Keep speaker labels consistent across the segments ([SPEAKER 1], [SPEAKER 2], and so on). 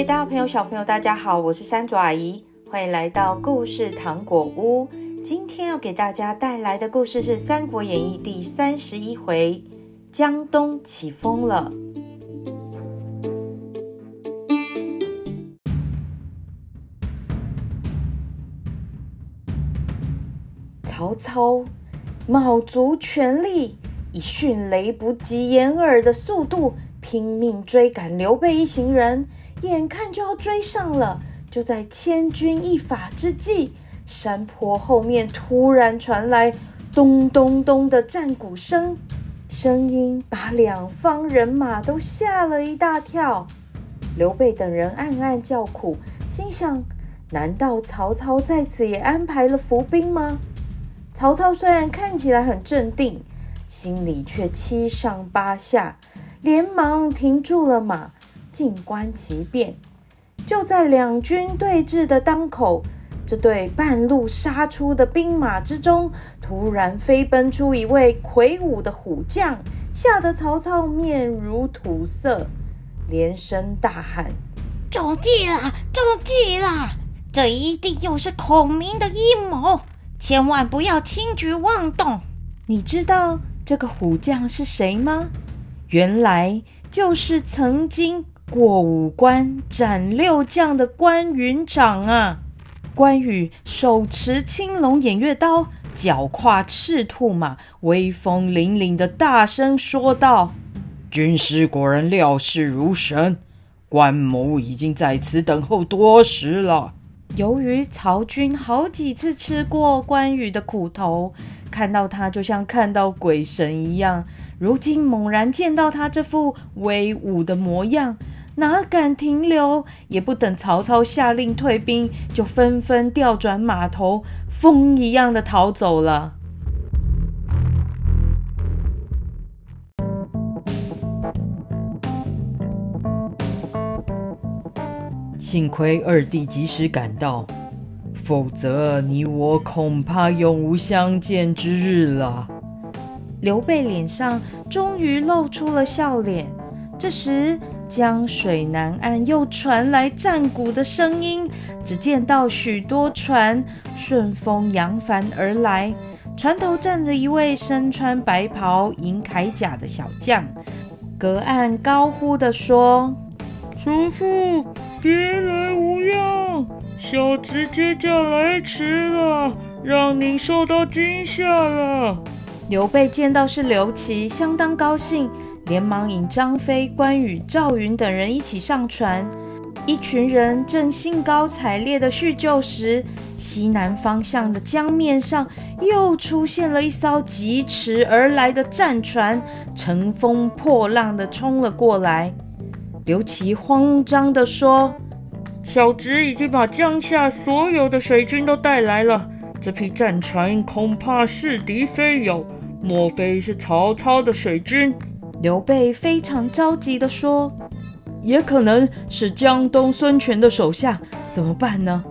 [SPEAKER 1] 位大朋友、小朋友，大家好，我是山竹阿姨，欢迎来到故事糖果屋。今天要给大家带来的故事是《三国演义》第三十一回：江东起风了。曹操卯足全力，以迅雷不及掩耳的速度拼命追赶刘备一行人。眼看就要追上了，就在千钧一发之际，山坡后面突然传来咚咚咚的战鼓声，声音把两方人马都吓了一大跳。刘备等人暗暗叫苦，心想：难道曹操在此也安排了伏兵吗？曹操虽然看起来很镇定，心里却七上八下，连忙停住了马。静观其变，就在两军对峙的当口，这对半路杀出的兵马之中，突然飞奔出一位魁梧的虎将，吓得曹操面如土色，连声大喊：“
[SPEAKER 2] 中计了！中计了！这一定又是孔明的阴谋，千万不要轻举妄动。”
[SPEAKER 1] 你知道这个虎将是谁吗？原来就是曾经。过五关斩六将的关云长啊！关羽手持青龙偃月刀，脚跨赤兔马，威风凛凛的大声说道：“军师果然料事如神，关某已经在此等候多时了。”由于曹军好几次吃过关羽的苦头，看到他就像看到鬼神一样，如今猛然见到他这副威武的模样。哪敢停留？也不等曹操下令退兵，就纷纷调转马头，风一样的逃走了。幸亏二弟及时赶到，否则你我恐怕永无相见之日了。刘备脸上终于露出了笑脸。这时，江水南岸又传来战鼓的声音，只见到许多船顺风扬帆而来，船头站着一位身穿白袍、银铠甲的小将，隔岸高呼地说：“叔父，别来无恙，小侄接驾来迟了，让您受到惊吓了。”刘备见到是刘琦，相当高兴。连忙引张飞、关羽、赵云等人一起上船。一群人正兴高采烈的叙旧时，西南方向的江面上又出现了一艘疾驰而来的战船，乘风破浪的冲了过来。刘琦慌张的说：“小侄已经把江下所有的水军都带来了，这批战船恐怕是敌非友，莫非是曹操的水军？”刘备非常着急地说：“也可能是江东孙权的手下，怎么办呢？”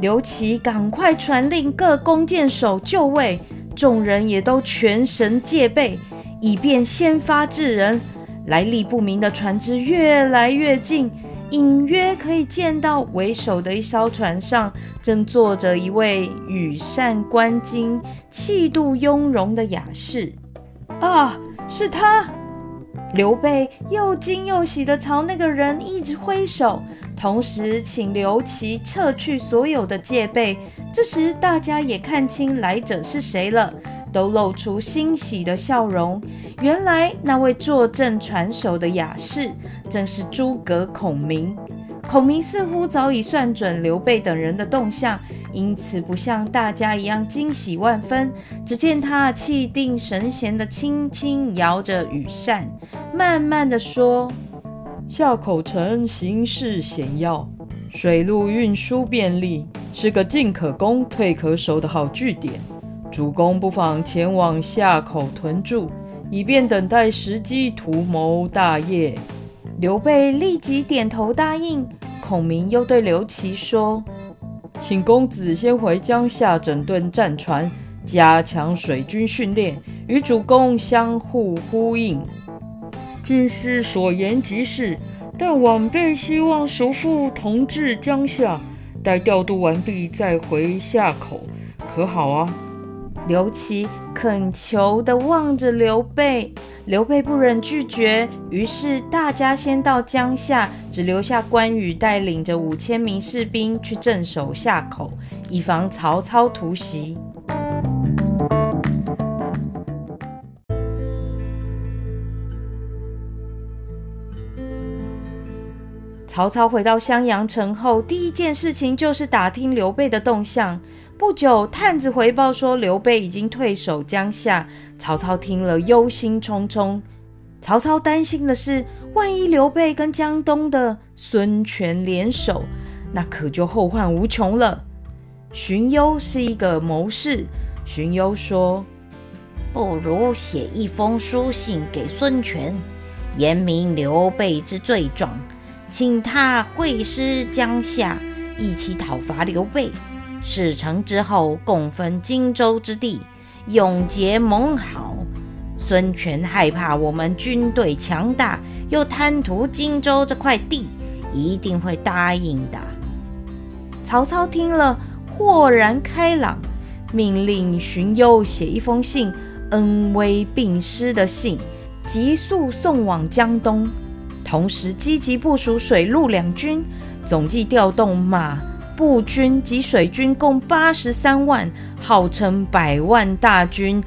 [SPEAKER 1] 刘琦赶快传令各弓箭手就位，众人也都全神戒备，以便先发制人。来历不明的船只越来越近，隐约可以见到为首的一艘船上正坐着一位羽扇纶巾、气度雍容的雅士。啊，是他！刘备又惊又喜地朝那个人一直挥手，同时请刘琦撤去所有的戒备。这时，大家也看清来者是谁了，都露出欣喜的笑容。原来，那位坐镇船首的雅士，正是诸葛孔明。孔明似乎早已算准刘备等人的动向，因此不像大家一样惊喜万分。只见他气定神闲地轻轻摇着羽扇，慢慢地说：“夏口城形势险要，水路运输便利，是个进可攻、退可守的好据点。主公不妨前往夏口屯驻，以便等待时机图谋大业。”刘备立即点头答应。孔明又对刘琦说：“请公子先回江夏整顿战船，加强水军训练，与主公相互呼应。军师所言极是，
[SPEAKER 3] 但晚辈希望叔父同治江夏，待调度完毕再回夏口，可好啊？
[SPEAKER 1] 刘琦恳求地望着刘备，刘备不忍拒绝，于是大家先到江夏，只留下关羽带领着五千名士兵去镇守夏口，以防曹操突袭。曹操回到襄阳城后，第一件事情就是打听刘备的动向。不久，探子回报说刘备已经退守江夏。曹操听了，忧心忡忡。曹操担心的是，万一刘备跟江东的孙权联手，那可就后患无穷了。荀攸是一个谋士，荀攸说：“
[SPEAKER 2] 不如写一封书信给孙权，言明刘备之罪状。”请他会师江夏，一起讨伐刘备。事成之后，共分荆州之地，永结盟好。孙权害怕我们军队强大，又贪图荆州这块地，一定会答应的。
[SPEAKER 1] 曹操听了，豁然开朗，命令荀攸写一封信，恩威并施的信，急速送往江东。同时积极部署水陆两军，总计调动马、步军及水军共八十三万，号称百万大军，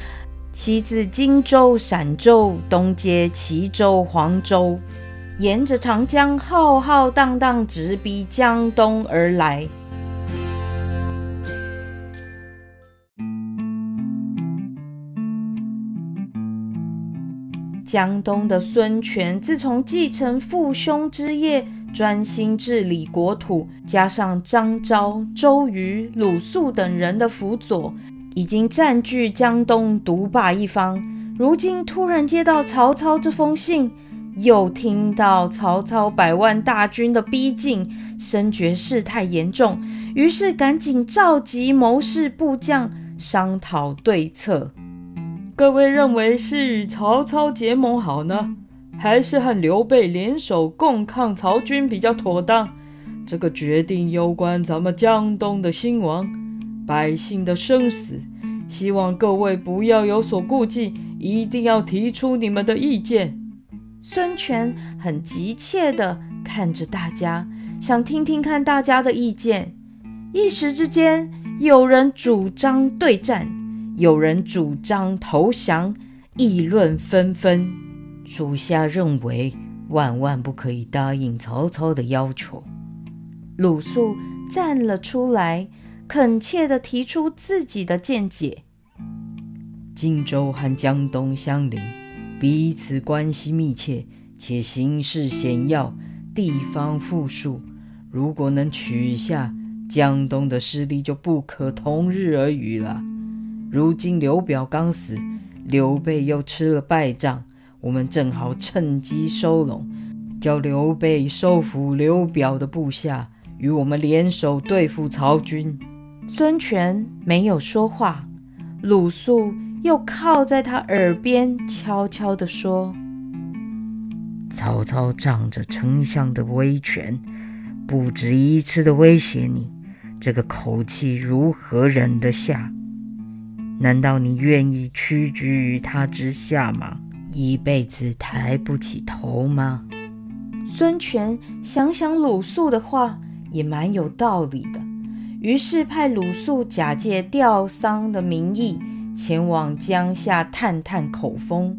[SPEAKER 1] 西自荆州、陕州，东接齐州、黄州，沿着长江浩浩荡荡直逼江东而来。江东的孙权自从继承父兄之业，专心治理国土，加上张昭、周瑜、鲁肃等人的辅佐，已经占据江东，独霸一方。如今突然接到曹操这封信，又听到曹操百万大军的逼近，深觉事态严重，于是赶紧召集谋士部将商讨对策。
[SPEAKER 3] 各位认为是与曹操结盟好呢，还是和刘备联手共抗曹军比较妥当？这个决定攸关咱们江东的兴亡、百姓的生死，希望各位不要有所顾忌，一定要提出你们的意见。
[SPEAKER 1] 孙权很急切地看着大家，想听听看大家的意见。一时之间，有人主张对战。有人主张投降，议论纷纷。属下认为，万万不可以答应曹操的要求。鲁肃站了出来，恳切地提出自己的见解。
[SPEAKER 4] 荆州和江东相邻，彼此关系密切，且形势险要，地方富庶。如果能取下江东的势力，就不可同日而语了。如今刘表刚死，刘备又吃了败仗，我们正好趁机收拢，叫刘备收服刘表的部下，与我们联手对付曹军。
[SPEAKER 1] 孙权没有说话，鲁肃又靠在他耳边悄悄地说：“
[SPEAKER 4] 曹操仗着丞相的威权，不止一次的威胁你，这个口气如何忍得下？”难道你愿意屈居于他之下吗？一辈子抬不起头吗？
[SPEAKER 1] 孙权想想鲁肃的话也蛮有道理的，于是派鲁肃假借吊丧的名义前往江夏探探口风。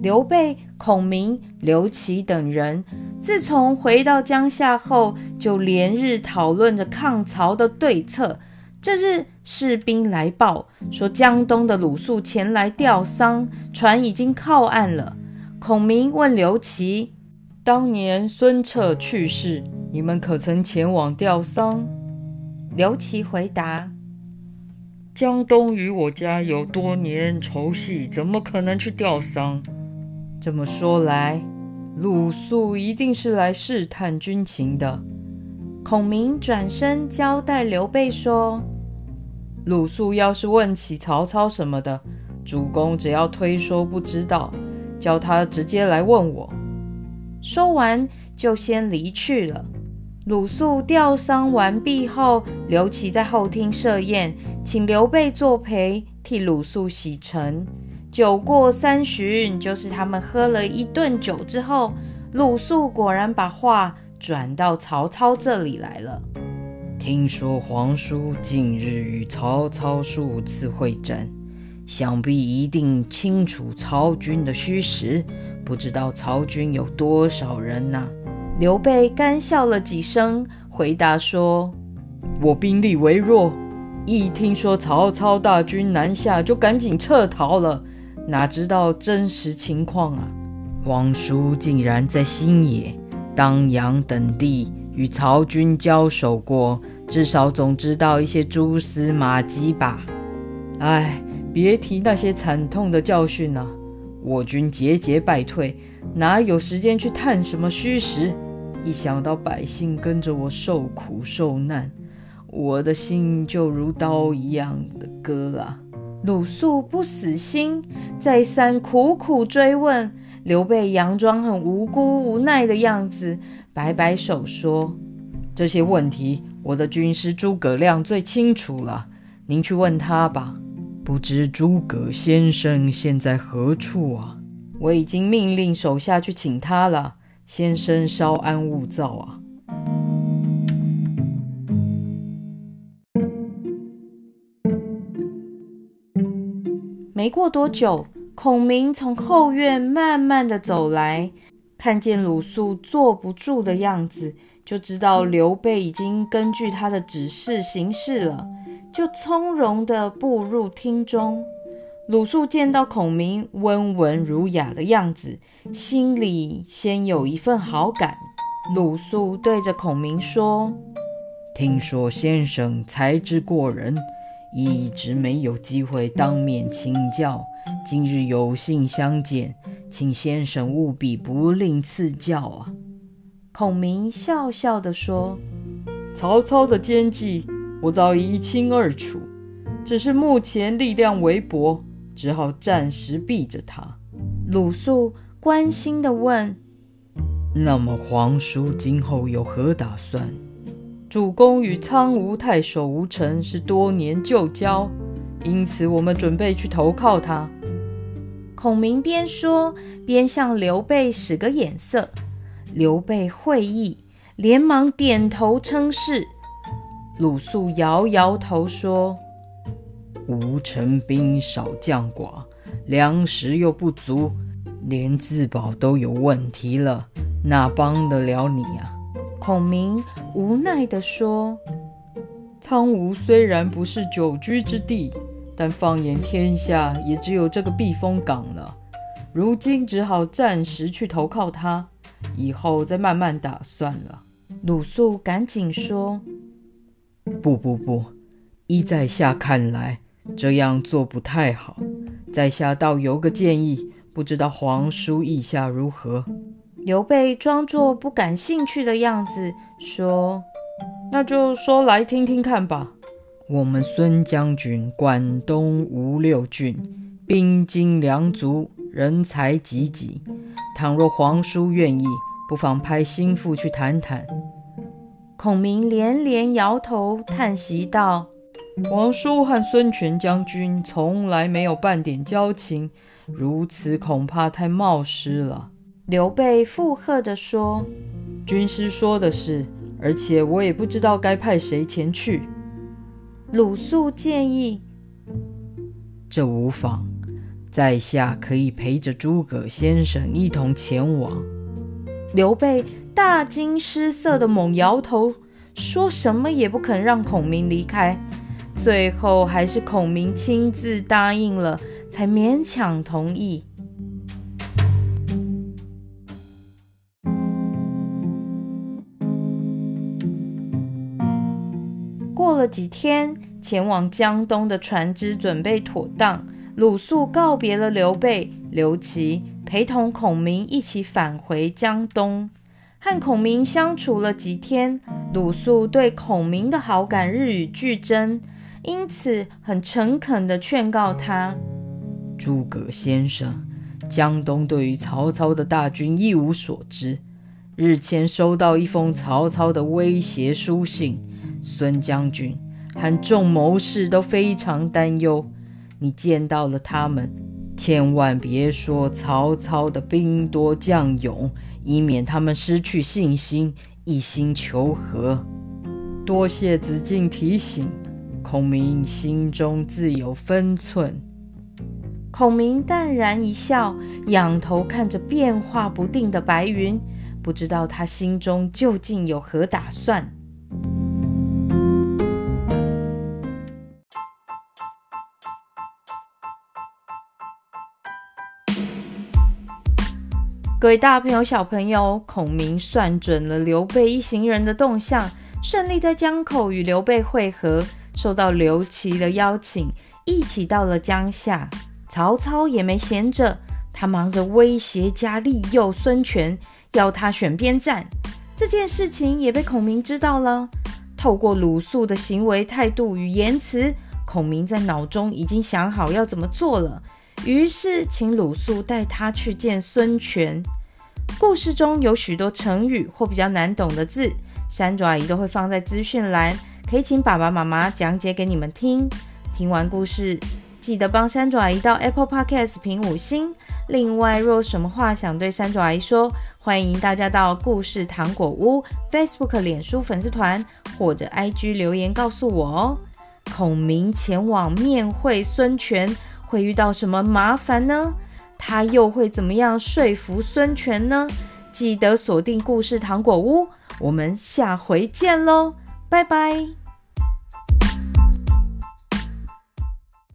[SPEAKER 1] 刘备、孔明、刘琦等人。自从回到江夏后，就连日讨论着抗曹的对策。这日，士兵来报说，江东的鲁肃前来吊丧，船已经靠岸了。孔明问刘琦：“
[SPEAKER 3] 当年孙策去世，你们可曾前往吊丧？”
[SPEAKER 1] 刘琦回答：“
[SPEAKER 3] 江东与我家有多年仇隙，怎么可能去吊丧？这么说来。”鲁肃一定是来试探军情的。
[SPEAKER 1] 孔明转身交代刘备说：“
[SPEAKER 3] 鲁肃要是问起曹操什么的，主公只要推说不知道，叫他直接来问我。
[SPEAKER 1] 说完，就先离去了。鲁肃吊丧完毕后，刘琦在后厅设宴，请刘备作陪，替鲁肃洗尘。酒过三巡，就是他们喝了一顿酒之后，鲁肃果然把话转到曹操这里来了。
[SPEAKER 4] 听说皇叔近日与曹操数次会战，想必一定清楚曹军的虚实。不知道曹军有多少人呢？
[SPEAKER 1] 刘备干笑了几声，回答说：“
[SPEAKER 3] 我兵力微弱，一听说曹操大军南下，就赶紧撤逃了。哪知道真实情况啊？
[SPEAKER 4] 皇叔竟然在新野、当阳等地与曹军交手过，至少总知道一些蛛丝马迹吧？
[SPEAKER 3] 哎，别提那些惨痛的教训了。我军节节败退，哪有时间去探什么虚实？”一想到百姓跟着我受苦受难，我的心就如刀一样的割啊！
[SPEAKER 1] 鲁肃不死心，再三苦苦追问。刘备佯装很无辜无奈的样子，摆摆手说：“
[SPEAKER 3] 这些问题，我的军师诸葛亮最清楚了，您去问他吧。
[SPEAKER 4] 不知诸葛先生现在何处啊？
[SPEAKER 3] 我已经命令手下去请他了。”先生稍安勿躁啊！
[SPEAKER 1] 没过多久，孔明从后院慢慢的走来，看见鲁肃坐不住的样子，就知道刘备已经根据他的指示行事了，就从容的步入厅中。鲁肃见到孔明温文儒雅的样子，心里先有一份好感。鲁肃对着孔明说：“
[SPEAKER 4] 听说先生才智过人，一直没有机会当面请教，今日有幸相见，请先生务必不吝赐教啊！”
[SPEAKER 1] 孔明笑笑地说：“
[SPEAKER 3] 曹操的奸计，我早已一清二楚，只是目前力量微薄。”只好暂时避着他。
[SPEAKER 1] 鲁肃关心地问：“
[SPEAKER 4] 那么皇叔今后有何打算？”
[SPEAKER 3] 主公与苍梧太守吴成是多年旧交，因此我们准备去投靠他。
[SPEAKER 1] 孔明边说边向刘备使个眼色，刘备会意，连忙点头称是。鲁肃摇摇头说。
[SPEAKER 4] 吴成兵少将寡，粮食又不足，连自保都有问题了，哪帮得了你啊？
[SPEAKER 1] 孔明无奈地说：“
[SPEAKER 3] 苍梧虽然不是久居之地，但放眼天下，也只有这个避风港了。如今只好暂时去投靠他，以后再慢慢打算了。”
[SPEAKER 1] 鲁肃赶紧说：“
[SPEAKER 4] 不不不，依在下看来。”这样做不太好，在下倒有个建议，不知道皇叔意下如何？
[SPEAKER 1] 刘备装作不感兴趣的样子说：“
[SPEAKER 3] 那就说来听听看吧。
[SPEAKER 4] 我们孙将军管东吴六郡，兵精粮足，人才济济。倘若皇叔愿意，不妨派心腹去谈谈。”
[SPEAKER 1] 孔明连连摇头，叹息道。
[SPEAKER 3] 皇叔和孙权将军从来没有半点交情，如此恐怕太冒失了。
[SPEAKER 1] 刘备附和着说：“
[SPEAKER 3] 军师说的是，而且我也不知道该派谁前去。”
[SPEAKER 1] 鲁肃建议：“
[SPEAKER 4] 这无妨，在下可以陪着诸葛先生一同前往。”
[SPEAKER 1] 刘备大惊失色的猛摇头，说什么也不肯让孔明离开。最后还是孔明亲自答应了，才勉强同意。了几天，前往江东的船只准备妥当，鲁肃告别了刘备、刘琦，陪同孔明一起返回江东。和孔明相处了几天，鲁肃对孔明的好感日与俱增。因此很诚恳地劝告他：“
[SPEAKER 4] 诸葛先生，江东对于曹操的大军一无所知。日前收到一封曹操的威胁书信，孙将军和众谋士都非常担忧。你见到了他们，千万别说曹操的兵多将勇，以免他们失去信心，一心求和。”多谢子敬提醒，孔明心中自有分寸。
[SPEAKER 1] 孔明淡然一笑，仰头看着变化不定的白云，不知道他心中究竟有何打算。各位大朋友、小朋友，孔明算准了刘备一行人的动向。顺利在江口与刘备会合，受到刘琦的邀请，一起到了江夏。曹操也没闲着，他忙着威胁加利诱孙权，要他选边站。这件事情也被孔明知道了。透过鲁肃的行为态度与言辞，孔明在脑中已经想好要怎么做了。于是请鲁肃带他去见孙权。故事中有许多成语或比较难懂的字。山竹阿姨都会放在资讯栏，可以请爸爸妈妈讲解给你们听。听完故事，记得帮山竹阿姨到 Apple Podcast 评五星。另外，若有什么话想对山竹阿姨说，欢迎大家到故事糖果屋 Facebook、脸书粉丝团或者 IG 留言告诉我哦。孔明前往面会孙权，会遇到什么麻烦呢？他又会怎么样说服孙权呢？记得锁定故事糖果屋。我们下回见喽，拜拜。